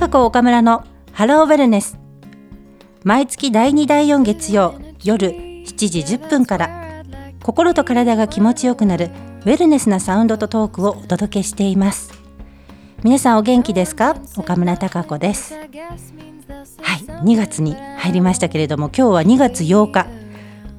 高子岡村のハローウェルネス。毎月第2第4月曜夜7時10分から心と体が気持ちよくなるウェルネスなサウンドとトークをお届けしています。皆さんお元気ですか？岡村孝子です。はい2月に入りましたけれども今日は2月8日。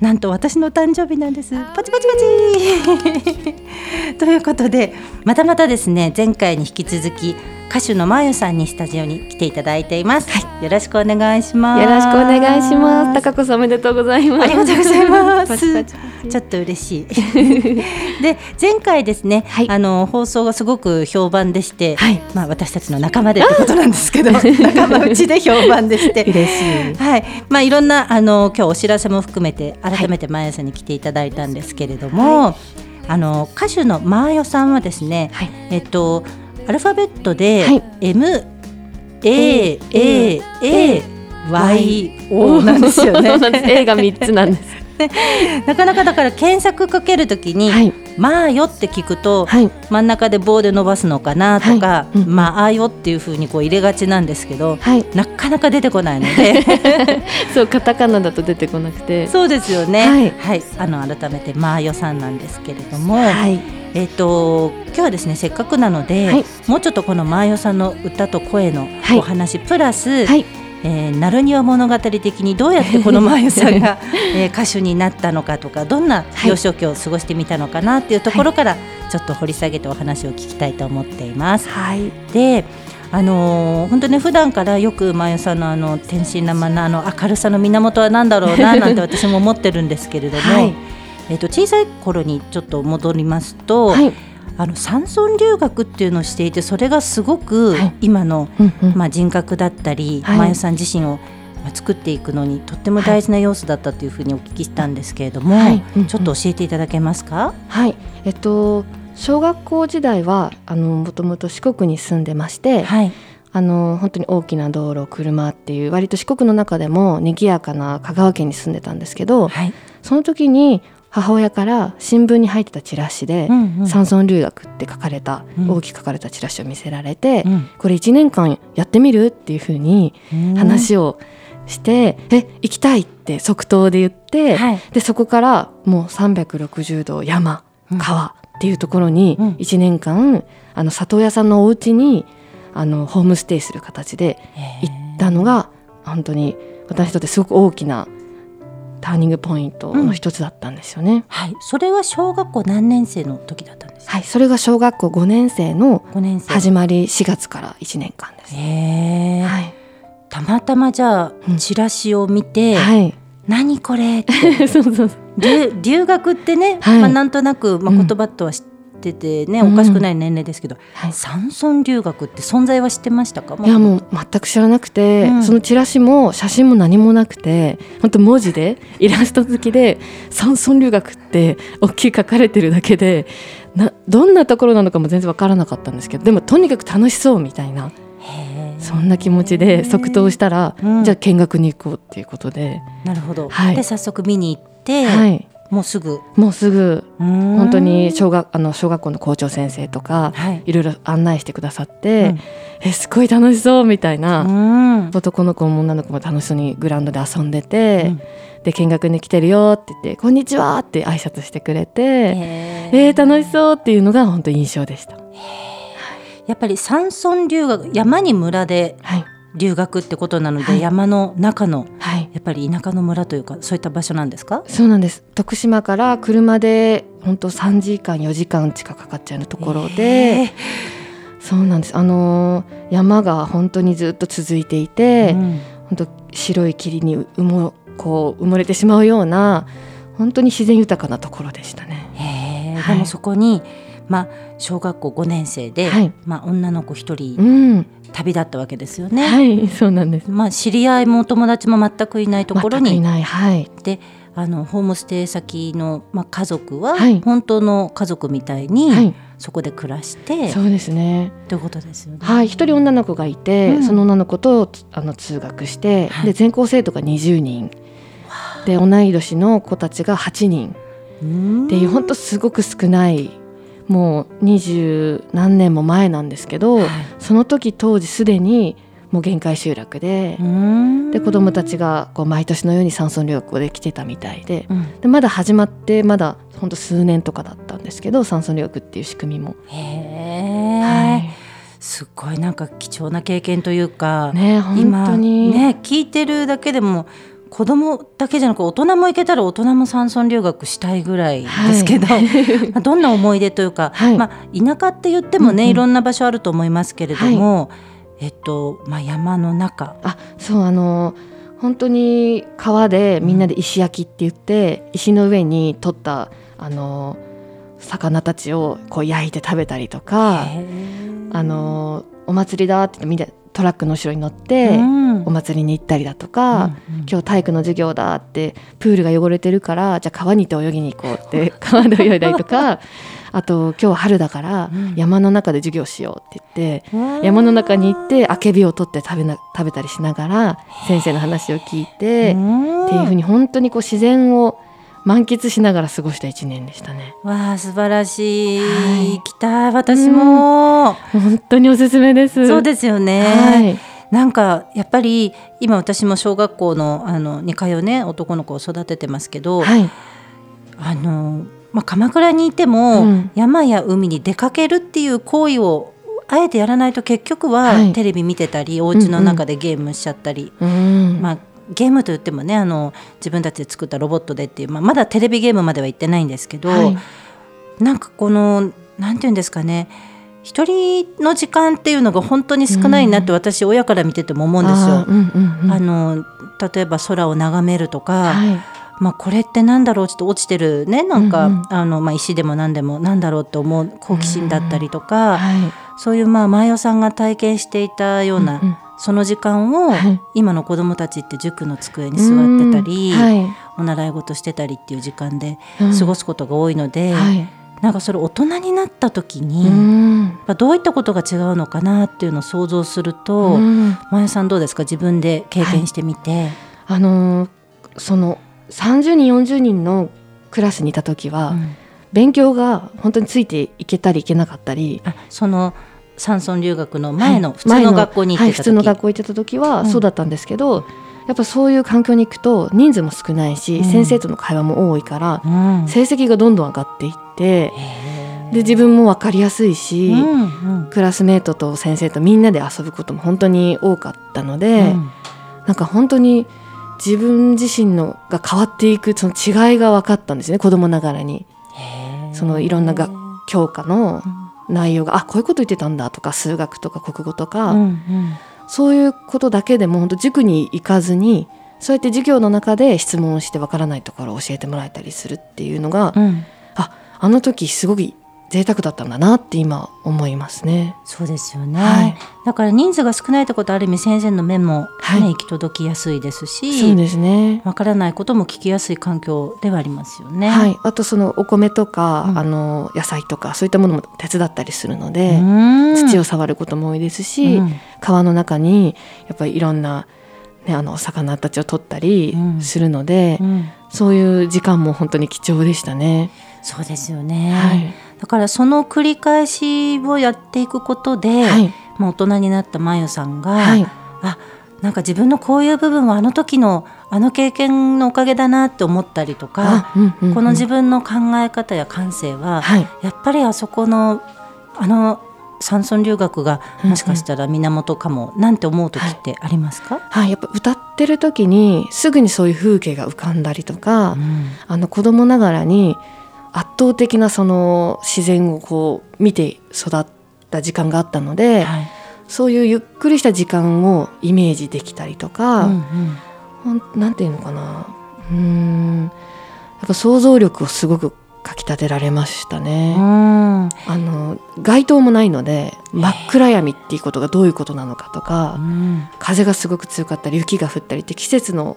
なんと私の誕生日なんです。パチパチパチ。ということでまたまたですね前回に引き続き歌手のまゆさんにスタジオに来ていただいています、はい、よろしくお願いします。よろしくお願いします。高子さんおめでとうございます。ありがとうございます。ちょっと嬉しい。で前回ですね、はい、あの放送がすごく評判でして、はい、まあ私たちの仲間でってことなんですけど 仲間内で評判でして。嬉しい。はい。まあいろんなあの今日お知らせも含めて改めてまゆさんに来ていただいたんですけれども、あの歌手のまーよさんはですね、えっとアルファベットで、はい、M A A A Y O なんですよね。A が三つなんです。なかなかだから検索かけるときに、はい、まあよって聞くと、はい、真ん中で棒で伸ばすのかなとか、はい。うん、まあよっていうふうにこう入れがちなんですけど、なかなか出てこないので。そうカタカナだと出てこなくて。そうですよね。はい、あの改めてまあよさんなんですけれども、えっ、ー、と今日はですねせっかくなので、もうちょっとこのまあよさんの歌と声のお話、プラス、えー、ナルニワ物語的にどうやってこのまゆさんが、えー、歌手になったのかとかどんな幼少期を過ごしてみたのかなっていうところから、ちょっと掘り下げてお話を聞きたいと思っています。はい、であのー、本当ね普段からよくまゆさんのあの天真爛漫なあの明るさの源は何だろうななんて私も思ってるんですけれども、はい、えー、と小さい頃にちょっと戻りますと、はい。あの山村留学っていうのをしていてそれがすごく今の、まあ、人格だったり、はい、まゆさん自身を作っていくのにとっても大事な要素だったというふうにお聞きしたんですけれども、はい、ちょっと教えていただけますか？はい。えっと小学校時代はあのもともと四国に住んでまして、はい、あの本当に大きな道路車っていう割と四国の中でも賑やかな香川県に住んでたんですけど、はい、その時に母親から新聞に入ってたチラシで「うんうん、山村留学」って書かれた、うん、大きく書かれたチラシを見せられて、うん、これ1年間やってみる？っていうふうに話をして「え行きたい!」って即答で言って、はい、でそこからもう360度山川っていうところに1年間、あの里親さんのお家にあのホームステイする形で行ったのが本当に私にとってすごく大きなターニングポイントの一つだったんですよね、うん、はい、それは小学校何年生の時だったんですはい、それが小学校5年生の始まり4月から1年間です。へはい、たまたまじゃあ、チラシを見て、はい、何これって。そうそう留留学ってね、はい、まあ、なんとなく、まあ、言葉とは知ってっててね、おかしくない年齢ですけど、はい、山村留学って存在は知ってましたか？いやもう全く知らなくて、うん、そのチラシも写真も何もなくて本当文字で イラスト付きで山村留学って大きい書かれてるだけでなどんなところなのかも全然分からなかったんですけどでもとにかく楽しそうみたいな。そんな気持ちで即答したら、うん、じゃあ見学に行こうっていうことで。なるほど、はい、で早速見に行って、はい、もうすぐ？もうすぐ。本当に小学あの小学校の校長先生とか、はい、いろいろ案内してくださって、うん、えすごい楽しそうみたいな。男の子も女の子も楽しそうにグラウンドで遊んでて、うん、で見学に来てるよって言って「こんにちは」って挨拶してくれてえー、楽しそうっていうのが本当印象でした。やっぱり山村留学山に村で、はい留学ってことなので、はい、山の中の、はい、やっぱり田舎の村というかそういった場所なんですか？そうなんです。徳島から車で本当3時間4時間近くかかっちゃうところで、え。ー、そうなんです。あの山が本当にずっと続いていて、うん、本当白い霧に埋もこう埋もれてしまうような本当に自然豊かなところでしたね。はい、でもそこにまあ、小学校5年生で、はい、まあ、女の子1人、うん、旅立ったわけですよね。はいそうなんです、まあ、知り合いも友達も全くいないところに。はい、であのホームステイ先の、まあ、家族は、はい、本当の家族みたいに、はい、そこで暮らしてそうですね。ということですよね。はい一人女の子がいて、うん、その女の子とあの通学して、はい、で全校生徒が20人。で同い年の子たちが8人。っていう本当すごく少ないもう二十何年も前なんですけど、はい、その時当時すでにもう限界集落でで子どもたちがこう毎年のように山村留学で来てたみたいでうん、でまだ始まってまだほんと数年とかだったんですけど山村留学っていう仕組みも。へえ、はい、すごいなんか貴重な経験というか、ね、本当に。ね聞いてるだけでも子供だけじゃなく大人も行けたら大人も山村留学したいぐらいですけど、はい、どんな思い出というか、はい、まあ、田舎って言ってもね、うんうん、いろんな場所あると思いますけれども、はい。えっとまあ、山の中。あそうあの本当に川でみんなで石焼きって言って、うん、石の上に取ったあの魚たちをこう焼いて食べたりとかあのお祭りだってみんなトラックの後ろに乗って、お祭りに行ったりだとか、うんうん、今日体育の授業だってプールが汚れてるからじゃあ川に行って泳ぎに行こうって川で泳いだりとか あと今日は春だから山の中で授業しようって言って、山の中に行ってあけびを取って食べな食べたりしながら先生の話を聞いてっていうふうに本当にこう自然を満喫しながら過ごした一年でしたね。わあ素晴らしい、はい、行きたい私も、本当におすすめです。そうですよね。はいなんかやっぱり今私も小学校のあのに通うね男の子を育ててますけど、はい、あのまあ、鎌倉にいても、うん、山や海に出かけるっていう行為をあえてやらないと結局はテレビ見てたり、はい、お家の中でゲームしちゃったり、うんうん、まあ、ゲームといってもねあの自分たちで作ったロボットでっていう、まあ、まだテレビゲームまでは行ってないんですけど、はい、なんかこのなんて言うんですかね一人の時間っていうのが本当に少ないなって私、親から見てても思うんですよ。あの例えば空を眺めるとか、はい。まあ、これってなんだろう？ちょっと落ちてるね？なんか、うんうん、あのまあ、石でも何でもなんだろうって思う好奇心だったりとか、うんはい、そういうまあ前代さんが体験していたような、うんうん、その時間を、はい、今の子どもたちって塾の机に座ってたり、はい、お習い事してたりっていう時間で過ごすことが多いので。なんかそれ大人になった時に、うん、どういったことが違うのかなっていうのを想像すると、うん、前さんどうですか？自分で経験してみて。あのー、その30人40人のクラスにいた時は、うん、勉強が本当についていけたりいけなかったり。その山村留学の前の普通の学校に行ってた時、はい、普通の学校行ってた時はそうだったんですけど、うん、やっぱそういう環境に行くと人数も少ないし、うん、先生との会話も多いから、成績がどんどん上がっていってで自分も分かりやすいし、うんうん、クラスメートと先生とみんなで遊ぶことも本当に多かったので、うん、なんか本当に。自分自身のが変わっていくその違いが分かったんですね子供ながらに。そのいろんなが教科の内容が、うん、あこういうこと言ってたんだとか数学とか国語とか、うんうん、そういうことだけでも本当塾に行かずにそうやって授業の中で質問をして分からないところを教えてもらえたりするっていうのが、うん、ああの時すごく贅沢だったんだなって今思いますね。そうですよね、はい、だから人数が少ないってことある意味先生の目も、ね、はい、行き届きやすいですしそうですね。わからないことも聞きやすい環境ではありますよね。はい、あとそのお米とか、うん、あの野菜とかそういったものも手伝ったりするので土を触ることも多いですし、うん、川の中にやっぱりいろんなね、あの魚たちを取ったりするので、うんうん、そういう時間も本当に貴重でしたね。そうですよね、はい、だからその繰り返しをやっていくことで、はい、まあ、大人になったまゆさんが、はい、あなんか自分のこういう部分はあの時のあの経験のおかげだなって思ったりとか、うんうんうん、この自分の考え方や感性は、はい、やっぱりあそこのあの山村留学がもしかしたら源かも、うんうん、なんて思う時ってありますか、はい、はい、やっぱ歌ってる時にすぐにそういう風景が浮かんだりとか、うん、あの子供ながらに圧倒的なその自然をこう見て育った時間があったので、はい、そういうゆっくりした時間をイメージできたりとか、うんうん、なんていうのかな。うん。やっぱ想像力をすごくかきたてられましたね。あの街灯もないので真っ暗闇っていうことがどういうことなのかとか、風がすごく強かったり雪が降ったりって季節の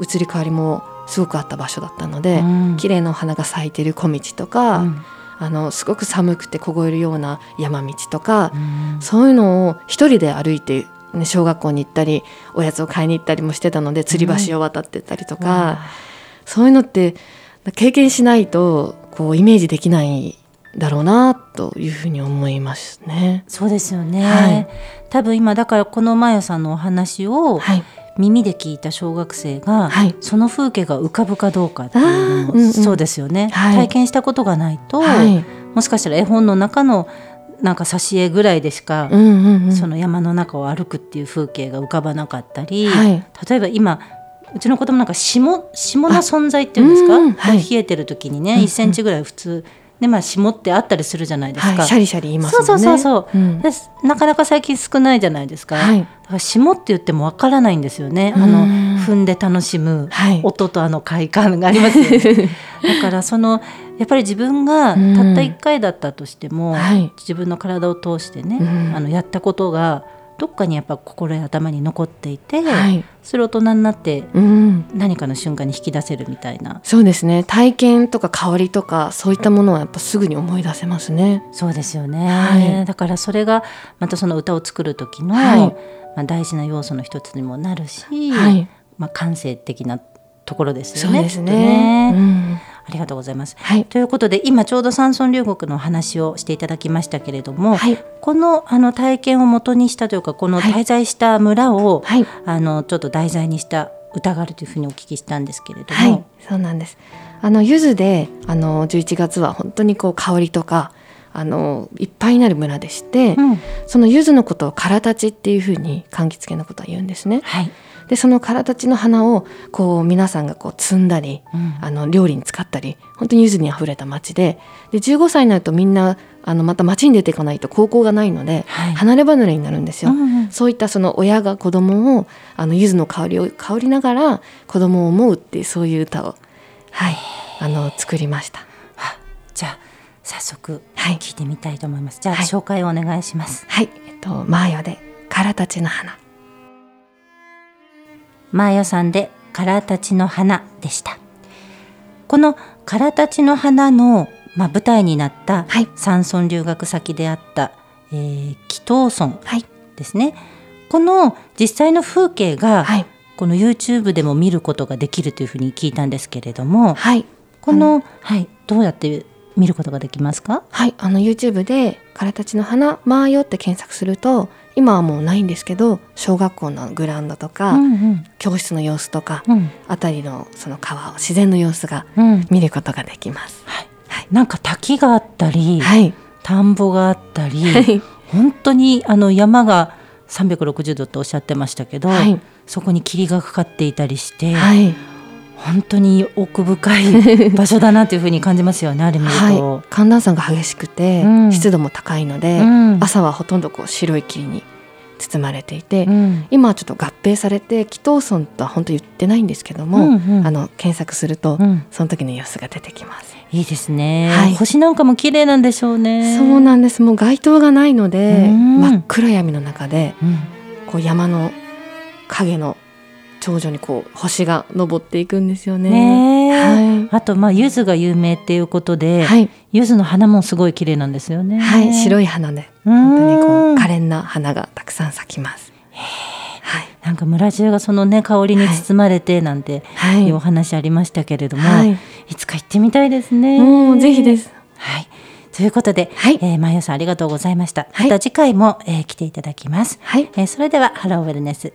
移り変わりもすごくあった場所だったので、うん、綺麗なお花が咲いてる小道とか、うん、あのすごく寒くて凍えるような山道とか、うん、そういうのを一人で歩いて、ね、小学校に行ったりおやつを買いに行ったりもしてたので吊り橋を渡ってたりとか、そういうのって経験しないとこうイメージできないだろうなっというふうに思いますね。そうですよね、はい、多分今だからこのまよさんのお話を、耳で聞いた小学生が、はい、その風景が浮かぶかどうかっていうのも、うんうん、そうですよね、はい、体験したことがないと、はい、もしかしたら絵本の中のなんか挿絵ぐらいでしか、うんうんうん、その山の中を歩くっていう風景が浮かばなかったり、例えば今うちの子供なんか霜霜の存在っていうんですか、うんはい、冷えてる時にね、うん、1センチぐらい普通でまあ霜ってあったりするじゃないですか、はい、シャリシャリ言いますね。そうそうそうそう、うん、なかなか最近少ないじゃないですか、はい、だから霜って言ってもわからないんですよね。あの踏んで楽しむ音とあの快感がありますよね、だからそのやっぱり自分がたった1回だったとしても、自分の体を通してね、あのやったことがどっかにやっぱ心や頭に残っていて、はい、それ大人になって何かの瞬間に引き出せるみたいな、うん、そうですね。体験とか香りとかそういったものはやっぱすぐに思い出せますね。そうですよね、はい、だからそれがまたその歌を作る時の、はい、まあ、大事な要素の一つにもなるし、まあ、感性的なところですよね。そうですね、うんありがとうございます。はい、ということで今ちょうど山村流国の話をしていただきましたけれども、はい、このあの体験を元にしたというかこの滞在した村を、はい、あのちょっと題材にした歌があるというふうにお聞きしたんですけれども、そうなんです。あの柚子であの11月は本当にこう香りとかあのいっぱいになる村でして、うん、その柚子のことを唐立ちっていうふうに柑橘系のことは言うんですね。はい、でその唐立ちの花をこう皆さんがこう摘んだり、うん、あの料理に使ったり本当に柚子にあふれた町でで15歳になるとみんなあのまた町に出ていかないと高校がないので、はい、離れ離れになるんですよ、うんうん、そういったその親が子供をあの柚子の香りを香りながら子供を思うっていうそういう歌をはいあの作りました。じゃあ早速聞いてみたいと思います。じゃあ、紹介をお願いします。はい、えっとマーヨでカラたちの花。マーヨさんでカラたちの花でした。このカラたちの花のまあ舞台になった山村留学先であった、えー、紀東村ですね。はい、この実際の風景が、はい、この YouTube でも見ることができるというふうに聞いたんですけれども、はい、この、はい、どうやって見ることができますか？はい。あの YouTube で「からたちの花マーよ」って検索すると今はもうないんですけど小学校のグラウンドとか、うんうん、教室の様子とか、うん、辺りのその川を自然の様子が見ることができます。うん、はい、はい、なんか滝があったり、はい、田んぼがあったり、はい、本当にあの山が360度とおっしゃってましたけど、はい、そこに霧がかかっていたりして、はい、本当に奥深い場所だなというふうに感じますよねあれ見ると、はい、寒暖差が激しくて、うん、湿度も高いので、うん、朝はほとんどこう白い霧に包まれていて、うん、今はちょっと合併されて紀藤村とは本当言ってないんですけども、うんうん、あの検索すると、その時の様子が出てきます。いいですね、はい、星なんかも綺麗なんでしょうね。そうなんです。もう街灯がないので、真っ暗闇の中で、こう山の影の頂上にこう星が昇っていくんですよね。ねはい、あとまあ柚子が有名っていうことで、はい、柚子の花もすごい綺麗なんですよね。はい、白い花で本当にこう可憐な花がたくさん咲きます。はい、なんか村中がそのね香りに包まれてなんていうお話ありましたけれども、はい、いつか行ってみたいですね。もうぜひです。はい。ということで、はい、えー、まゆさんありがとうございました。また次回も、えー、来ていただきます。はい、えー、それではハローウェルネス終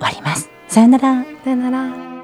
わります。さよなら。さよなら。